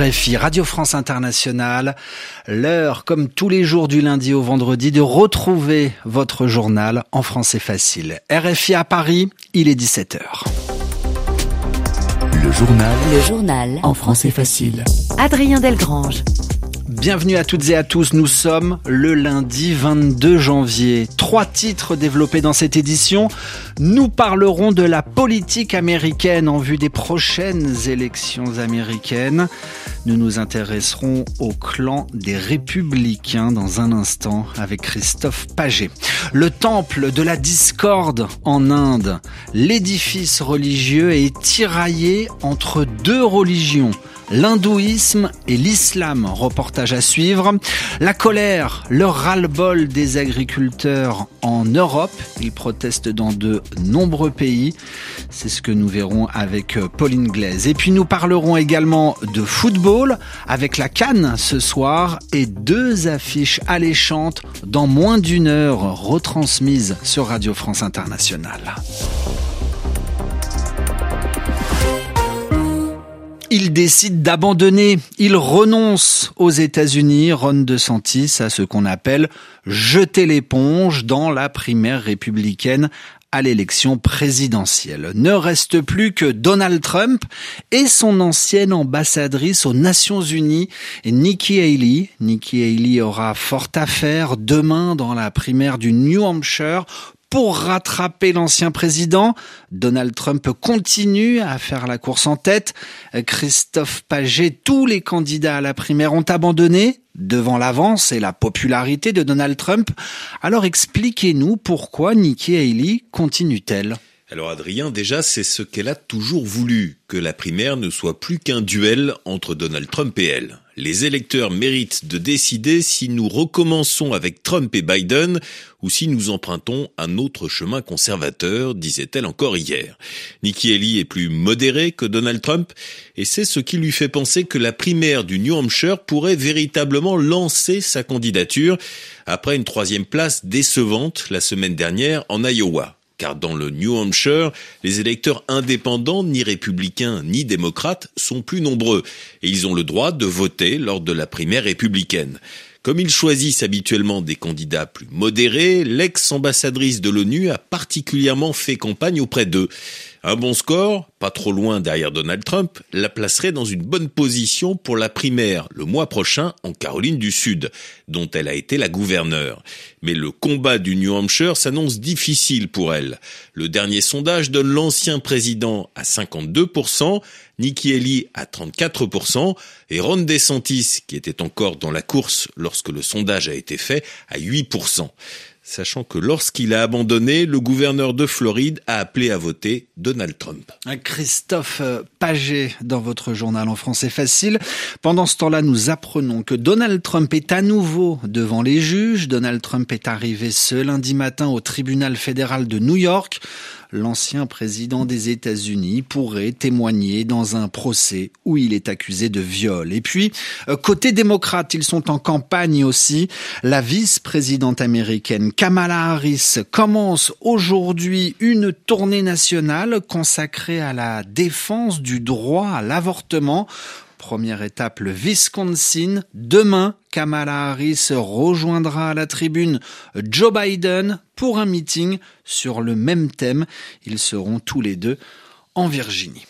RFI, Radio France Internationale, l'heure, comme tous les jours du lundi au vendredi, de retrouver votre journal en français facile. RFI à Paris, il est 17h. Le journal. Le journal. En français facile. Adrien Delgrange. Bienvenue à toutes et à tous, nous sommes le lundi 22 janvier. Trois titres développés dans cette édition. Nous parlerons de la politique américaine en vue des prochaines élections américaines. Nous nous intéresserons au clan des républicains dans un instant avec Christophe Paget. Le temple de la discorde en Inde. L'édifice religieux est tiraillé entre deux religions l'hindouisme et l'islam. Reportage à suivre. La colère, le ras-le-bol des agriculteurs en Europe. Ils protestent dans de nombreux pays. C'est ce que nous verrons avec Pauline Glaise. Et puis nous parlerons également de football avec la Cannes ce soir et deux affiches alléchantes dans moins d'une heure retransmises sur Radio France Internationale. Il décide d'abandonner, il renonce aux États-Unis, Ron DeSantis, à ce qu'on appelle jeter l'éponge dans la primaire républicaine à l'élection présidentielle. Ne reste plus que Donald Trump et son ancienne ambassadrice aux Nations Unies, Nikki Haley. Nikki Haley aura fort à faire demain dans la primaire du New Hampshire pour rattraper l'ancien président. Donald Trump continue à faire la course en tête. Christophe Paget, tous les candidats à la primaire ont abandonné devant l'avance et la popularité de Donald Trump. Alors expliquez-nous pourquoi Nikki Haley continue-t-elle? Alors Adrien, déjà, c'est ce qu'elle a toujours voulu, que la primaire ne soit plus qu'un duel entre Donald Trump et elle. Les électeurs méritent de décider si nous recommençons avec Trump et Biden ou si nous empruntons un autre chemin conservateur, disait-elle encore hier. Nikki Haley est plus modérée que Donald Trump et c'est ce qui lui fait penser que la primaire du New Hampshire pourrait véritablement lancer sa candidature après une troisième place décevante la semaine dernière en Iowa car dans le New Hampshire, les électeurs indépendants, ni républicains ni démocrates, sont plus nombreux, et ils ont le droit de voter lors de la primaire républicaine. Comme ils choisissent habituellement des candidats plus modérés, l'ex-ambassadrice de l'ONU a particulièrement fait campagne auprès d'eux. Un bon score, pas trop loin derrière Donald Trump, la placerait dans une bonne position pour la primaire le mois prochain en Caroline du Sud, dont elle a été la gouverneure. Mais le combat du New Hampshire s'annonce difficile pour elle. Le dernier sondage donne l'ancien président à 52%, Nikki Haley à 34% et Ron DeSantis, qui était encore dans la course lorsque le sondage a été fait, à 8% sachant que lorsqu'il a abandonné, le gouverneur de Floride a appelé à voter Donald Trump. Christophe Paget dans votre journal en français facile. Pendant ce temps-là, nous apprenons que Donald Trump est à nouveau devant les juges. Donald Trump est arrivé ce lundi matin au tribunal fédéral de New York l'ancien président des États-Unis pourrait témoigner dans un procès où il est accusé de viol. Et puis, euh, côté démocrate, ils sont en campagne aussi. La vice-présidente américaine Kamala Harris commence aujourd'hui une tournée nationale consacrée à la défense du droit à l'avortement Première étape, le Wisconsin. Demain, Kamala Harris rejoindra à la tribune Joe Biden pour un meeting sur le même thème. Ils seront tous les deux en Virginie.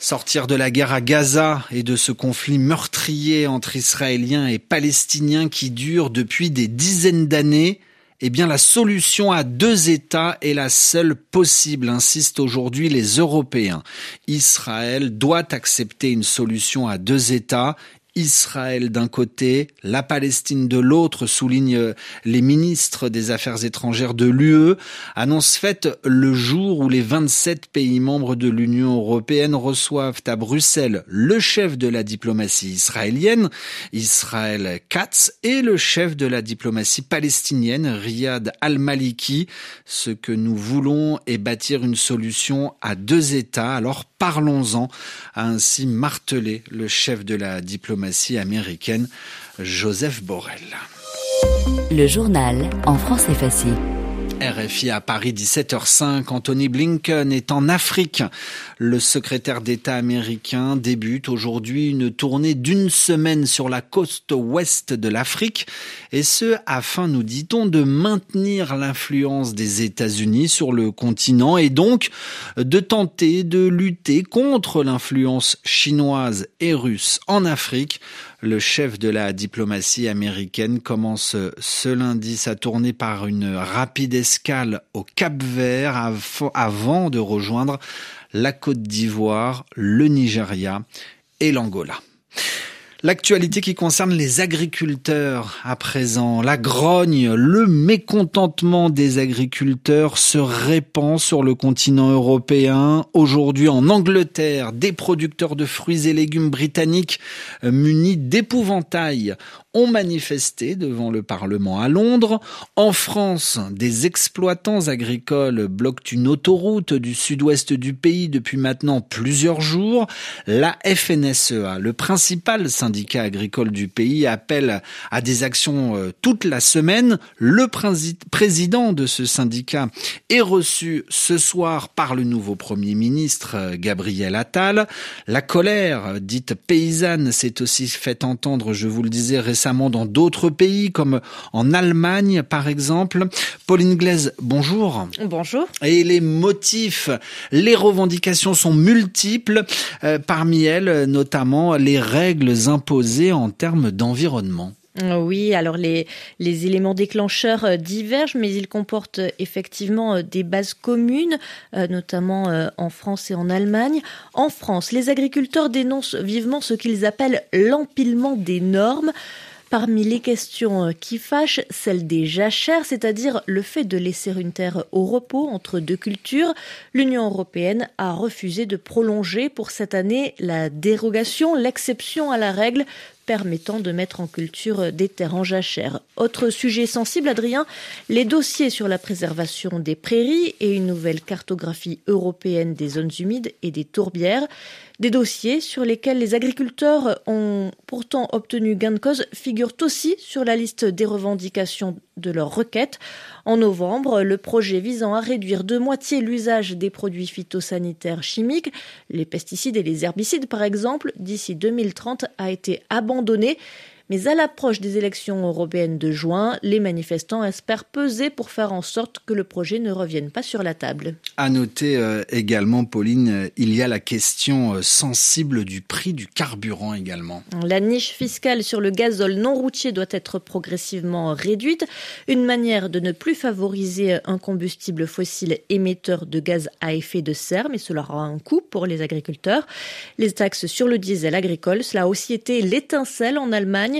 Sortir de la guerre à Gaza et de ce conflit meurtrier entre Israéliens et Palestiniens qui dure depuis des dizaines d'années, eh bien la solution à deux États est la seule possible, insistent aujourd'hui les Européens. Israël doit accepter une solution à deux États Israël d'un côté, la Palestine de l'autre, soulignent les ministres des Affaires étrangères de l'UE, annonce faite le jour où les 27 pays membres de l'Union européenne reçoivent à Bruxelles le chef de la diplomatie israélienne, Israël Katz, et le chef de la diplomatie palestinienne, Riyad al-Maliki. Ce que nous voulons est bâtir une solution à deux États, alors parlons-en, a ainsi martelé le chef de la diplomatie américaine, Joseph Borrell. Le journal en français facile. RFI à Paris 17h05. Anthony Blinken est en Afrique. Le secrétaire d'État américain débute aujourd'hui une tournée d'une semaine sur la côte ouest de l'Afrique et ce afin, nous dit-on, de maintenir l'influence des États-Unis sur le continent et donc de tenter de lutter contre l'influence chinoise et russe en Afrique. Le chef de la diplomatie américaine commence ce lundi sa tournée par une rapide au Cap Vert avant de rejoindre la Côte d'Ivoire, le Nigeria et l'Angola. L'actualité qui concerne les agriculteurs à présent, la grogne, le mécontentement des agriculteurs se répand sur le continent européen. Aujourd'hui en Angleterre, des producteurs de fruits et légumes britanniques euh, munis d'épouvantail ont manifesté devant le Parlement à Londres. En France, des exploitants agricoles bloquent une autoroute du sud-ouest du pays depuis maintenant plusieurs jours. La FNSEA, le principal syndicat agricole du pays, appelle à des actions euh, toute la semaine. Le président de ce syndicat est reçu ce soir par le nouveau Premier ministre euh, Gabriel Attal. La colère dite paysanne s'est aussi fait entendre, je vous le disais récemment, récemment dans d'autres pays, comme en Allemagne par exemple. Pauline Glaise, bonjour. Bonjour. Et les motifs, les revendications sont multiples, euh, parmi elles notamment les règles imposées en termes d'environnement. Oui, alors les, les éléments déclencheurs euh, divergent, mais ils comportent euh, effectivement des bases communes, notamment en France et en Allemagne. En France, les agriculteurs dénoncent vivement ce qu'ils appellent l'empilement des normes. Parmi les questions euh, qui fâchent, celle des jachères, c'est-à-dire le fait de laisser une terre au repos entre deux cultures, l'Union européenne a refusé de prolonger pour cette année la dérogation, l'exception à la règle permettant de mettre en culture des terres en jachère. Autre sujet sensible, Adrien, les dossiers sur la préservation des prairies et une nouvelle cartographie européenne des zones humides et des tourbières. Des dossiers sur lesquels les agriculteurs ont pourtant obtenu gain de cause figurent aussi sur la liste des revendications de leurs requêtes. En novembre, le projet visant à réduire de moitié l'usage des produits phytosanitaires chimiques, les pesticides et les herbicides par exemple, d'ici 2030 a été abandonné. Mais à l'approche des élections européennes de juin, les manifestants espèrent peser pour faire en sorte que le projet ne revienne pas sur la table. À noter euh, également, Pauline, euh, il y a la question euh, sensible du prix du carburant également. La niche fiscale sur le gazole non routier doit être progressivement réduite, une manière de ne plus favoriser un combustible fossile émetteur de gaz à effet de serre, mais cela aura un coût pour les agriculteurs. Les taxes sur le diesel agricole, cela a aussi été l'étincelle en Allemagne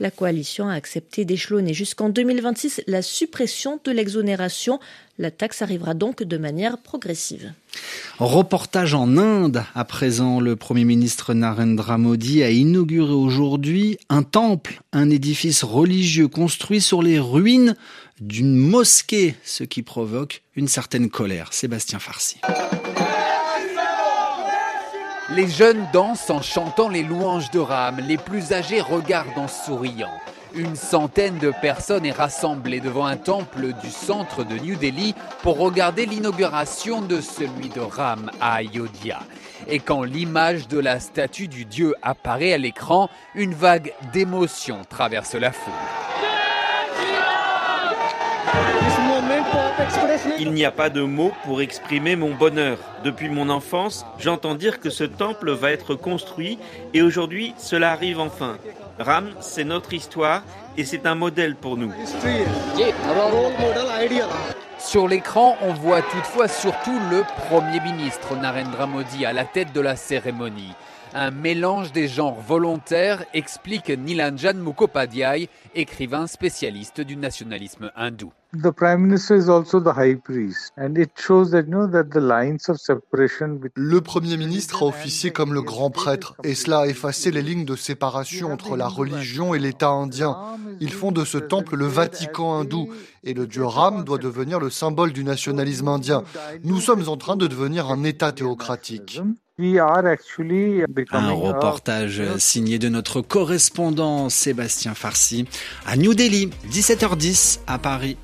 la coalition a accepté d'échelonner jusqu'en 2026 la suppression de l'exonération. La taxe arrivera donc de manière progressive. Reportage en Inde. À présent, le Premier ministre Narendra Modi a inauguré aujourd'hui un temple, un édifice religieux construit sur les ruines d'une mosquée, ce qui provoque une certaine colère. Sébastien Farsi. Les jeunes dansent en chantant les louanges de Ram, les plus âgés regardent en souriant. Une centaine de personnes est rassemblée devant un temple du centre de New Delhi pour regarder l'inauguration de celui de Ram à Ayodhya. Et quand l'image de la statue du dieu apparaît à l'écran, une vague d'émotion traverse la foule. Il n'y a pas de mots pour exprimer mon bonheur. Depuis mon enfance, j'entends dire que ce temple va être construit et aujourd'hui cela arrive enfin. Ram, c'est notre histoire et c'est un modèle pour nous. Sur l'écran, on voit toutefois surtout le Premier ministre Narendra Modi à la tête de la cérémonie un mélange des genres volontaires, explique Nilanjan Mukhopadhyay, écrivain spécialiste du nationalisme hindou. Le Premier ministre a officié comme le grand prêtre et cela a effacé les lignes de séparation entre la religion et l'État indien. Ils font de ce temple le Vatican hindou et le dieu Ram doit devenir le symbole du nationalisme indien. Nous sommes en train de devenir un État théocratique. Un reportage signé de notre correspondant Sébastien Farsi à New Delhi, 17h10 à Paris.